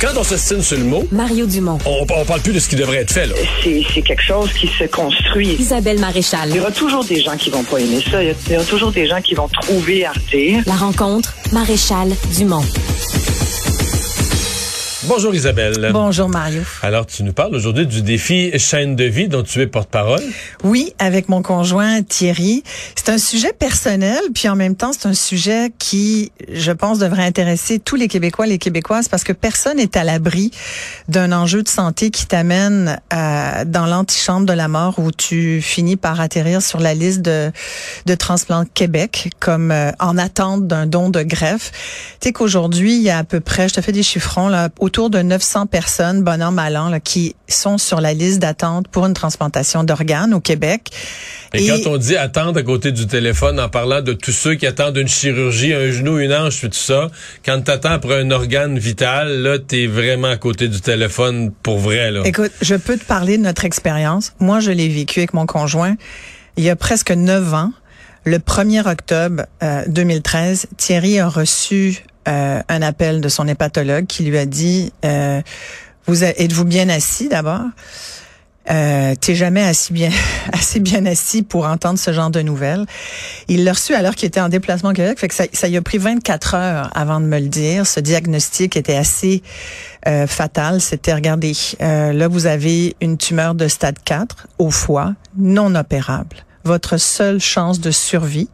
Quand on s'estime sur le mot, Mario Dumont, on, on parle plus de ce qui devrait être fait. Là. c'est c'est quelque chose qui se construit. Isabelle Maréchal. Il y aura toujours des gens qui vont pas aimer ça. Il y a- il y aura toujours des gens qui vont trouver à redire. La rencontre, Maréchal Dumont. Bonjour Isabelle. Bonjour Mario. Alors tu nous parles aujourd'hui du défi chaîne de vie dont tu es porte-parole? Oui, avec mon conjoint Thierry. C'est un sujet personnel, puis en même temps, c'est un sujet qui, je pense, devrait intéresser tous les Québécois, les Québécoises, parce que personne n'est à l'abri d'un enjeu de santé qui t'amène à- dans l'antichambre de la mort où tu finis par atterrir sur la liste de, de Transplant Québec comme euh, en attente d'un don de greffe. Tu sais qu'aujourd'hui, il y a à peu près, je te fais des chiffrons, là, autour de 900 personnes, bon an, mal an, là, qui sont sur la liste d'attente pour une transplantation d'organes au Québec. Et, quand on dit attendre à côté du téléphone en parlant de tous ceux qui attendent une chirurgie, un genou, une hanche, tout ça, quand t'attends après un organe vital, là, t'es vraiment à côté du téléphone pour vrai, là. Écoute, je peux te parler de notre expérience. Moi, je l'ai vécu avec mon conjoint il y a presque neuf ans. Le 1er octobre euh, 2013, Thierry a reçu euh, un appel de son hépatologue qui lui a dit euh, vous êtes- êtes-vous bien assis d'abord? Euh, T'es jamais assez bien, assez bien assis pour entendre ce genre de nouvelles. Il l'a reçu alors qu'il était en déplacement au Québec, fait que ça, ça lui a pris 24 heures avant de me le dire. Ce diagnostic était assez euh, fatal. C'était, regardez, euh, là vous avez une tumeur de stade 4 au foie, non opérable. Votre seule chance de survie,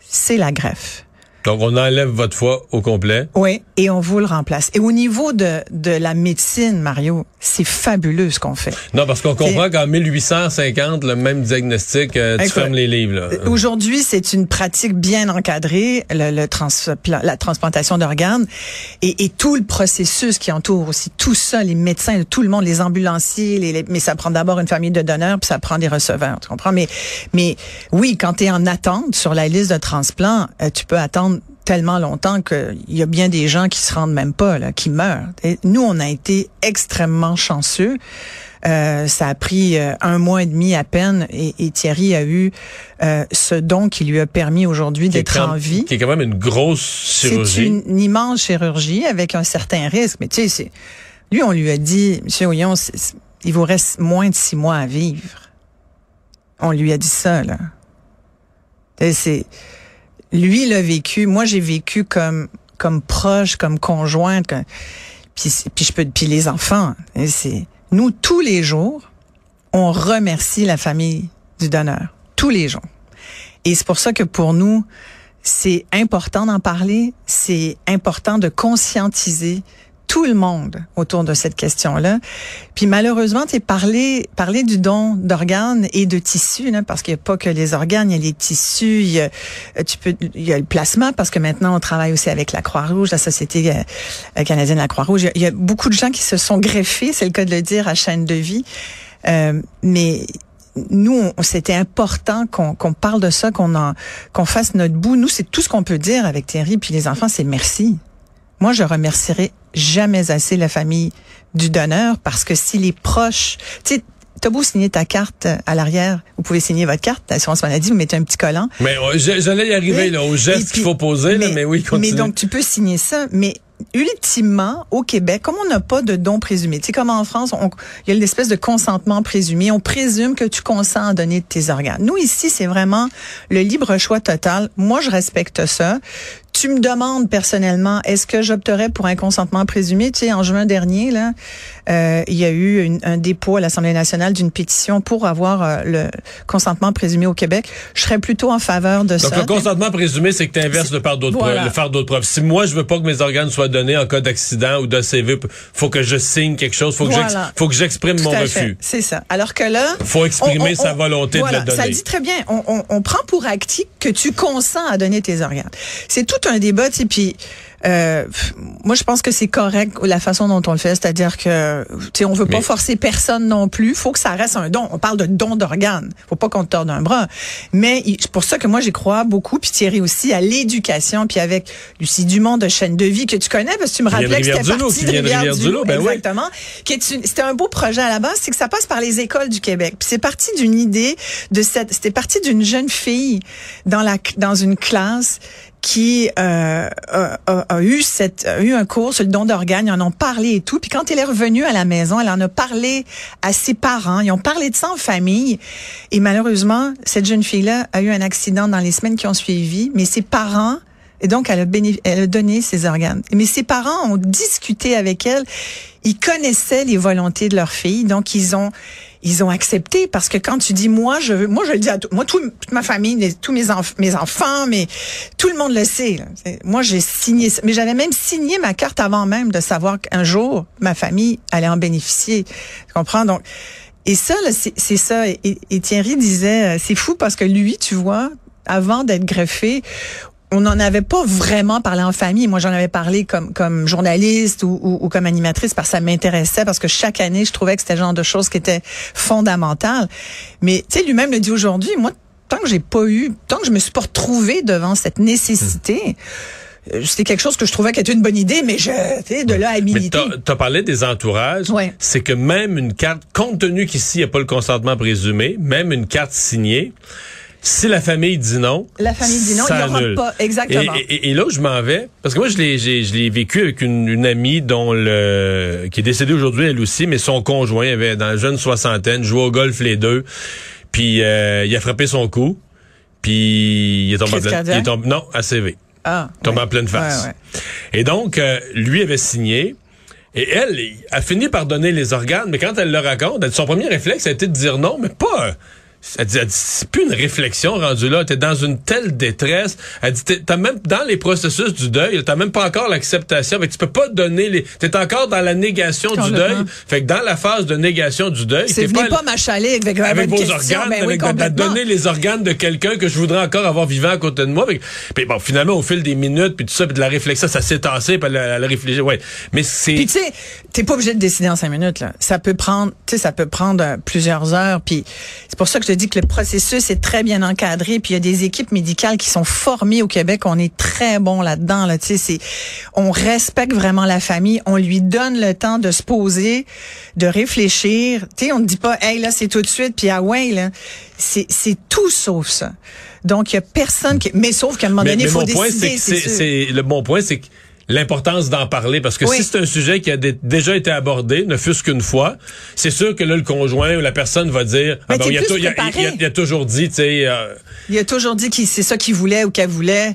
c'est la greffe. Donc on enlève votre foie au complet. Oui, et on vous le remplace. Et au niveau de, de la médecine, Mario, c'est fabuleux ce qu'on fait. Non, parce qu'on comprend qu'en 1850, le même diagnostic, euh, tu fermes les livres. Euh, Aujourd'hui, c'est une pratique bien encadrée, le, le la transplantation d'organes, et, et tout le processus qui entoure aussi tout ça, les médecins, tout le monde, les ambulanciers, les, les- mais ça prend d'abord une famille de donneurs, puis ça prend des receveurs, tu comprends? Mais, mais oui, quand tu es en attente sur la liste de transplant, euh, tu peux attendre tellement longtemps qu'il y a bien des gens qui se rendent même pas, là, qui meurent. Et nous, on a été extrêmement chanceux. Euh, ça a pris euh, un mois et demi à peine et, et Thierry a eu euh, ce don qui lui a permis aujourd'hui d'être en vie. Qui est quand même une grosse C'est chirurgie. une, immense chirurgie avec un certain risque. Mais tu sais, c'est- lui, on lui a dit, Monsieur Ouillon, c'est- c'est- il vous reste moins de six mois à vivre. On lui a dit ça, là. C'est, lui l'a vécu. Moi, j'ai vécu comme, comme proche, comme conjointe. Comme, puis, puis je peux, puis les enfants. C'est, nous, tous les jours, on remercie la famille du donneur. Tous les jours. Et c'est pour ça que pour nous, c'est important d'en parler, c'est important de conscientiser tout le monde autour de cette question-là. Puis malheureusement, tu parlé parler du don d'organes et de tissus là, parce qu'il n'y a pas que les organes, il y a les tissus, il y a, euh, tu peux il y a le plasma parce que maintenant on travaille aussi avec la Croix-Rouge, la Société euh, canadienne de la Croix-Rouge. Il y a- beaucoup de gens qui se sont greffés, c'est le cas de le dire à chaîne de vie. Euh, mais nous, c'était important qu'on parle de ça, qu'on qu'on fasse notre bout. Nous, c'est tout ce qu'on peut dire avec Thierry puis les enfants, c'est merci. Moi, je remercierai jamais assez la famille du donneur parce que si les proches, tu sais, t'as beau signer ta carte à l'arrière, vous pouvez signer votre carte d'assurance maladie, vous mettez un petit collant. Mais j'a- j'allais y arriver, Oui. là, aux Et gestes puis- qu'il faut poser, là, mais oui, continue. Mais donc, tu peux signer ça, mais ultimement, au Québec, comme on n'a pas de don présumé, tu sais, comme en France, il y a l'espèce de consentement présumé. On présume que tu consens à donner tes organes. Nous, ici, c'est vraiment le libre choix total. Moi, je respecte ça. Tu me demandes personnellement, est-ce que j'opterais pour un consentement présumé? Tu sais, en juin dernier, là, euh, il y a eu une, un dépôt à l'Assemblée nationale d'une pétition pour avoir euh, le consentement présumé au Québec. Je serais plutôt en faveur de ça. Donc, le consentement présumé, c'est que tu inverses le faire d'autres Voilà. preuves, le. Si moi, je veux pas que mes organes soient donnés en cas d'accident ou de CV, faut que je signe quelque chose, faut que Voilà. j'ex- faut que j'exprime mon refus. C'est ça. Alors que là, Faut exprimer sa volonté de voilà, le donner. Ça le dit très bien. On, on, on prend pour acquis que tu consens à donner tes organes. C'est tout un débat, tu puis euh, moi je pense que c'est correct la façon dont on le fait, c'est-à-dire que tu on veut pas Mais- forcer personne non plus, faut que ça reste un don. On parle de don d'organes, faut pas qu'on te torde un bras. Mais c'est pour ça que moi j'y crois beaucoup, puis Thierry aussi à l'éducation, puis avec Lucie Dumont de chaîne de vie que tu connais parce que tu me rappelais que c'était parti de Rivière-du-Loup, Rivière-du-Loup, ben exactement. C'était un beau projet à la base, c'est que ça passe par les écoles du Québec. Puis c'est parti d'une idée de cette, c'était parti d'une jeune fille dans la dans une classe qui euh, a, a- eu cette a eu un cours sur le don d'organes, ils en ont parlé et tout. Puis quand elle est revenue à la maison, elle en a parlé à ses parents, ils ont parlé de ça en famille. Et malheureusement, cette jeune fille-là a eu un accident dans les semaines qui ont suivi, mais ses parents et donc, elle a, elle a donné ses organes. Mais ses parents ont discuté avec elle. Ils connaissaient les volontés de leur fille. Donc, ils ont, ils ont accepté parce que quand tu dis, moi, je veux, moi, je le dis à tout, moi, tout- toute ma famille, tous mes, mes enfants, mais tout le monde le sait. Moi, j'ai signé, mais j'avais même signé ma carte avant même de savoir qu'un jour, ma famille allait en bénéficier. Tu comprends? Donc, et ça, c'est ça. Et, et Thierry disait, euh, c'est fou parce que lui, tu vois, avant d'être greffé, on n'en avait pas vraiment parlé en famille. Moi, j'en avais parlé comme comme journaliste ou, ou, ou comme animatrice parce que ça m'intéressait parce que chaque année, je trouvais que c'était le genre de choses qui étaient fondamentales. Mais tu sais, lui-même le dit aujourd'hui. Moi, tant que j'ai pas eu, tant que je me suis pas retrouvée devant cette nécessité. euh, C'était quelque chose que je trouvais qui était une bonne idée, mais je, tu sais, de là à militer. t'as as parlé des entourages. Ouais. C'est que même une carte, compte tenu qu'ici, il n'y a pas le consentement présumé, même une carte signée, si la famille dit non, La famille dit non, ça il annule. pas. Exactement. Et, et- et là où je m'en vais, parce que moi je l'ai j'ai- je l'ai vécu avec une, une amie dont le qui est décédée aujourd'hui elle aussi, mais son conjoint avait dans la jeune soixantaine jouait au golf les deux, puis euh, il a frappé son cou, puis il est tombé en pleine, cardiaque? il est tombé- non ACV, ah, tombé en pleine face. Ouais, ouais. Et donc euh, lui avait signé. Et elle a fini par donner les organes, mais quand elle le raconte, elle- son premier réflexe a été de dire non, mais pas. Elle dit, c'est plus une réflexion rendue là. T'es dans une telle détresse. Elle dit, t'es- t'as même dans les processus du deuil, t'as même pas encore l'acceptation. Fait que tu peux pas donner les. T'es encore dans la négation du deuil. Fait que dans la phase de négation du deuil, C'est pas, pas m'achaler avec, avec, avec vos question. organes, Ben oui, avec de- de, complètement. donner les organes de quelqu'un que je voudrais encore avoir vivant à côté de moi. Puis, bon, finalement, au fil des minutes, puis tout ça, puis de la réflexion, ça s'est tassé, puis elle, a- elle a réfléchi. Ouais, mais c'est. Puis tu sais, t'es pas obligé de décider en cinq minutes là. Ça peut prendre, tu sais, ça peut prendre euh, plusieurs heures. Puis c'est pour ça que je te dis que le processus est très bien encadré. Puis il y a des équipes médicales qui sont formées au Québec. On est très bon là-dedans. Là, tu sais, c'est, on respecte vraiment la famille. On lui donne le temps de se poser, de réfléchir. Tu sais, on ne dit pas, hey là c'est tout de suite. Puis ah ouais là, c'est c'est tout sauf ça. Donc il y a personne qui, mais sauf qu'à un moment Mais, donné, il faut point, décider. sûr. c'est- le bon point, c'est que l'importance d'en parler parce que Oui. si c'est un sujet qui a dé- déjà été abordé, ne fût-ce qu'une fois, c'est sûr que là le conjoint ou la personne va dire Mais ah ben, il, a il, a, il a- il a toujours dit tu sais euh, Il a toujours dit que c'est ça qu'il voulait ou qu'elle voulait.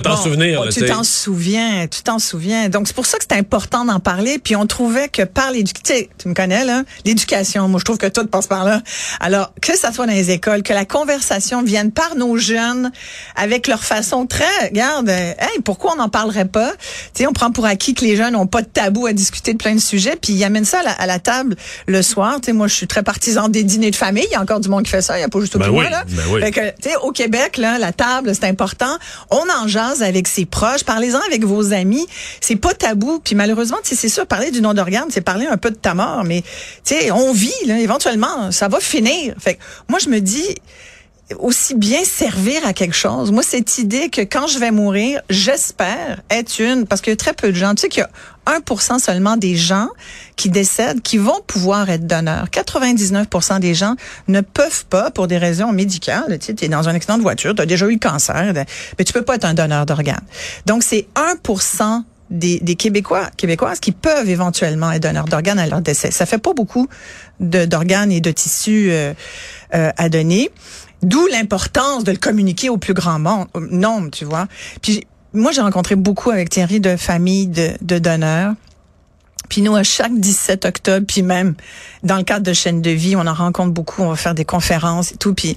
Tu vas t'en Bon, souvenir là, tu t'en souviens, tu t'en souviens. Donc c'est pour ça que c'est important d'en parler. Puis on trouvait que par l'éducation, tu me connais là, l'éducation. Moi je trouve que tout passe par là. Alors que ça soit dans les écoles, que la conversation vienne par nos jeunes avec leur façon très, regarde, euh, hey, pourquoi on n'en parlerait pas? Tu sais, on prend pour acquis que les jeunes n'ont pas de tabou à discuter de plein de sujets. Puis ils amènent ça à la, à la table le soir. Tu sais, moi je suis très partisan des dîners de famille. Il y a encore du monde qui fait ça. Il y a pas juste Ben tout oui, moi là. ben oui. Fait que, tu sais, au Québec, là, la table, c'est important. On en jase avec ses proches. Parlez-en avec vos amis. C'est pas tabou. Puis malheureusement, c'est sûr, parler du nom d'organe, c'est parler un peu de ta mort. Mais, on vit, là, éventuellement, ça va finir. Fait que, moi, je me dis, aussi bien servir à quelque chose. Moi, cette idée que quand je vais mourir, j'espère être une, parce qu'il y a très peu de gens. Tu sais qu'il y a 1% seulement des gens qui décèdent qui vont pouvoir être donneurs. 99% des gens ne peuvent pas pour des raisons médicales. Tu sais, es dans un accident de voiture, tu as déjà eu le cancer, mais tu peux pas être un donneur d'organes. Donc, c'est 1% des, des Québécois, Québécoises qui peuvent éventuellement être donneurs d'organes à leur décès. Ça fait pas beaucoup d'organes et de tissus euh, euh, à donner. D'où l'importance de le communiquer au plus grand monde, nombre, tu vois. Puis moi, j'ai rencontré beaucoup avec Thierry de familles de, donneurs. Puis nous, à chaque 17 octobre, puis même dans le cadre de chaîne de vie, on en rencontre beaucoup, on va faire des conférences et tout. Puis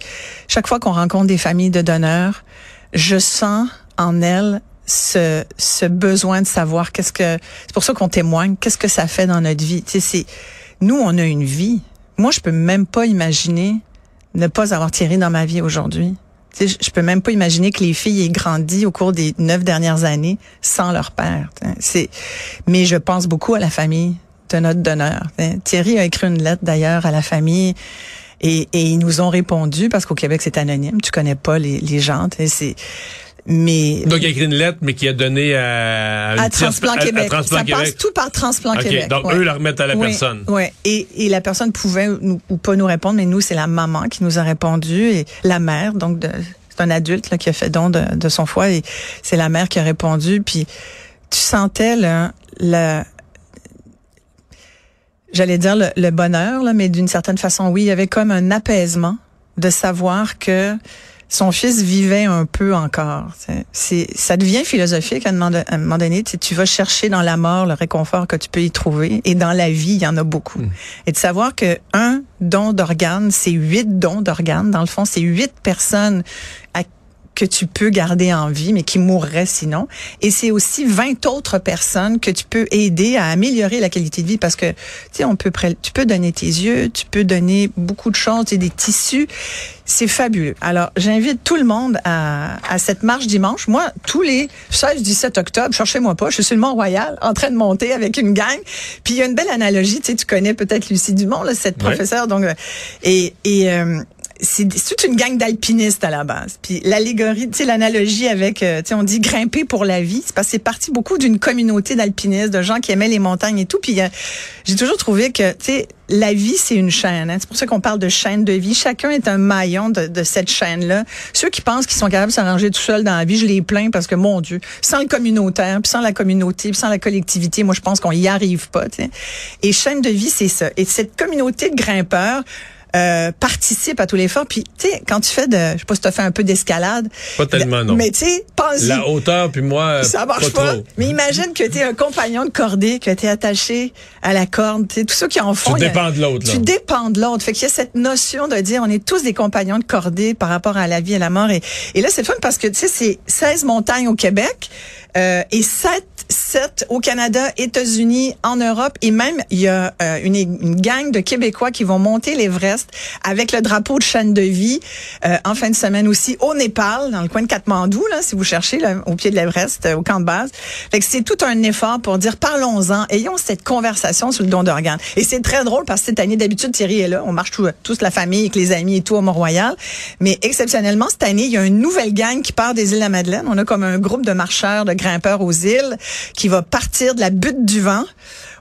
chaque fois qu'on rencontre des familles de donneurs, je sens en elles ce, ce besoin de savoir qu'est-ce que... C'est pour ça qu'on témoigne, qu'est-ce que ça fait dans notre vie. Tu sais. Nous, on a une vie. Moi, je peux même pas imaginer ne pas avoir Thierry dans ma vie aujourd'hui. Tu sais, je peux même pas imaginer que les filles aient grandi au cours des neuf dernières années sans leur père. C'est, mais je pense beaucoup à la famille de notre donneur. Thierry a écrit une lettre d'ailleurs à la famille et, ils nous ont répondu parce qu'au Québec c'est anonyme, tu connais pas les, gens. Mais donc il a écrit une lettre, mais qui a donné à, à, Transplant Québec. ça passe tout par Transplant Québec. Donc eux la remettent à la personne. Oui. Et, et la personne pouvait ou pas nous répondre, mais nous c'est la maman qui nous a répondu et la mère. Donc c'est un adulte là, qui a fait don de, de son foie et c'est la mère qui a répondu. Puis tu sentais là, le j'allais dire le, le bonheur là, mais d'une certaine façon oui, il y avait comme un apaisement de savoir que son fils vivait un peu encore. C'est, ça devient philosophique à un moment donné. Tu, vas chercher dans la mort le réconfort que tu peux y trouver, et dans la vie, il y en a beaucoup. Hmm. Et de savoir que un don d'organes, c'est huit dons d'organes. Dans le fond, c'est huit personnes à que tu peux garder en vie, mais qui mourraient sinon. Et c'est aussi 20 autres personnes que tu peux aider à améliorer la qualité de vie parce que, tu sais, on peut, tu peux donner tes yeux, tu peux donner beaucoup de choses, tu des tissus. C'est fabuleux. Alors, j'invite tout le monde à, à cette marche dimanche. Moi, tous les 16-17 octobre, cherchez-moi pas, je suis sur le Mont-Royal en train de monter avec une gang. Puis il y a une belle analogie, tu sais, tu connais peut-être Lucie Dumont, là, cette professeure. Donc, euh, et, et euh, c'est toute une gang d'alpinistes à la base. Puis l'allégorie, tu sais, l'analogie avec, euh, tu sais, on dit grimper pour la vie, c'est parce que c'est parti beaucoup d'une communauté d'alpinistes, de gens qui aimaient les montagnes et tout. Puis euh, j'ai toujours trouvé que, tu sais, la vie, c'est une chaîne. Hein. C'est pour ça qu'on parle de chaîne de vie. Chacun est un maillon de, de cette chaîne-là. Ceux qui pensent qu'ils sont capables de s'arranger tout seuls dans la vie, je les plains parce que, mon Dieu, sans le communautaire, puis sans la communauté, puis sans la collectivité, moi, je pense qu'on y arrive pas. Et chaîne de vie, c'est ça. Et cette communauté de grimpeurs, euh, participe à tous les efforts. Puis, tu sais, quand tu fais de, je sais pas si tu as fait un peu d'escalade. Pas tellement, non. Mais tu sais, pense La hauteur, puis moi, ça marche pas. Mais imagine que tu es un compagnon de cordée, que tu es attaché à la corde. Tu sais, tous ceux qui en font. Tu dépends de l'autre. Tu dépends de l'autre. Fait qu'il y a cette notion de dire, on est tous des compagnons de cordée par rapport à la vie et la mort. Et, et là, c'est fun parce que, tu sais, c'est 16 montagnes au Québec euh, et 7 7 au Canada, États-Unis, en Europe et même il y a euh, une, une, gang de Québécois qui vont monter l'Everest avec le drapeau de chaîne de vie euh, en fin de semaine aussi au Népal, dans le coin de Katmandou, là, si vous cherchez là, au pied de l'Everest, euh, au camp de base. Fait que c'est tout un effort pour dire parlons-en, ayons cette conversation sur le don d'organes. Et c'est très drôle parce que cette année, d'habitude, Thierry est là, on marche tout, tous la famille avec les amis et tout au Mont-Royal. Mais exceptionnellement, cette année, il y a une nouvelle gang qui part des îles de la Madeleine. On a comme un groupe de marcheurs, de grimpeurs aux îles qui va partir de la butte du vent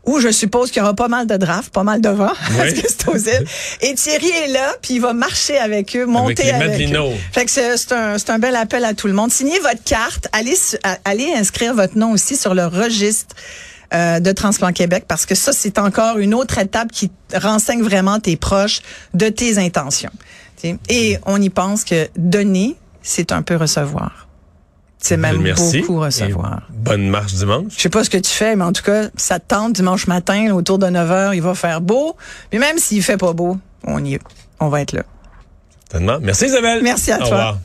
où je suppose qu'il y aura pas mal de draft, pas mal de vent, parce que c'est aux îles. Et Thierry est là, puis il va marcher avec eux, monter avec, eux. Fait que c'est un, un bel appel à tout le monde. Signez votre carte, allez, allez inscrire votre nom aussi sur le registre euh, de Transplant Québec, parce que ça, c'est encore une autre étape qui renseigne vraiment tes proches de tes intentions. Et on y pense que donner, c'est un peu recevoir. C'est même beaucoup recevoir. bonne marche dimanche. Je sais pas ce que tu fais, mais en tout cas, ça te tente dimanche matin, autour de 9 h, il va faire beau. Mais même s'il fait pas beau, on y est. On va être là. Merci Isabelle. Merci à toi.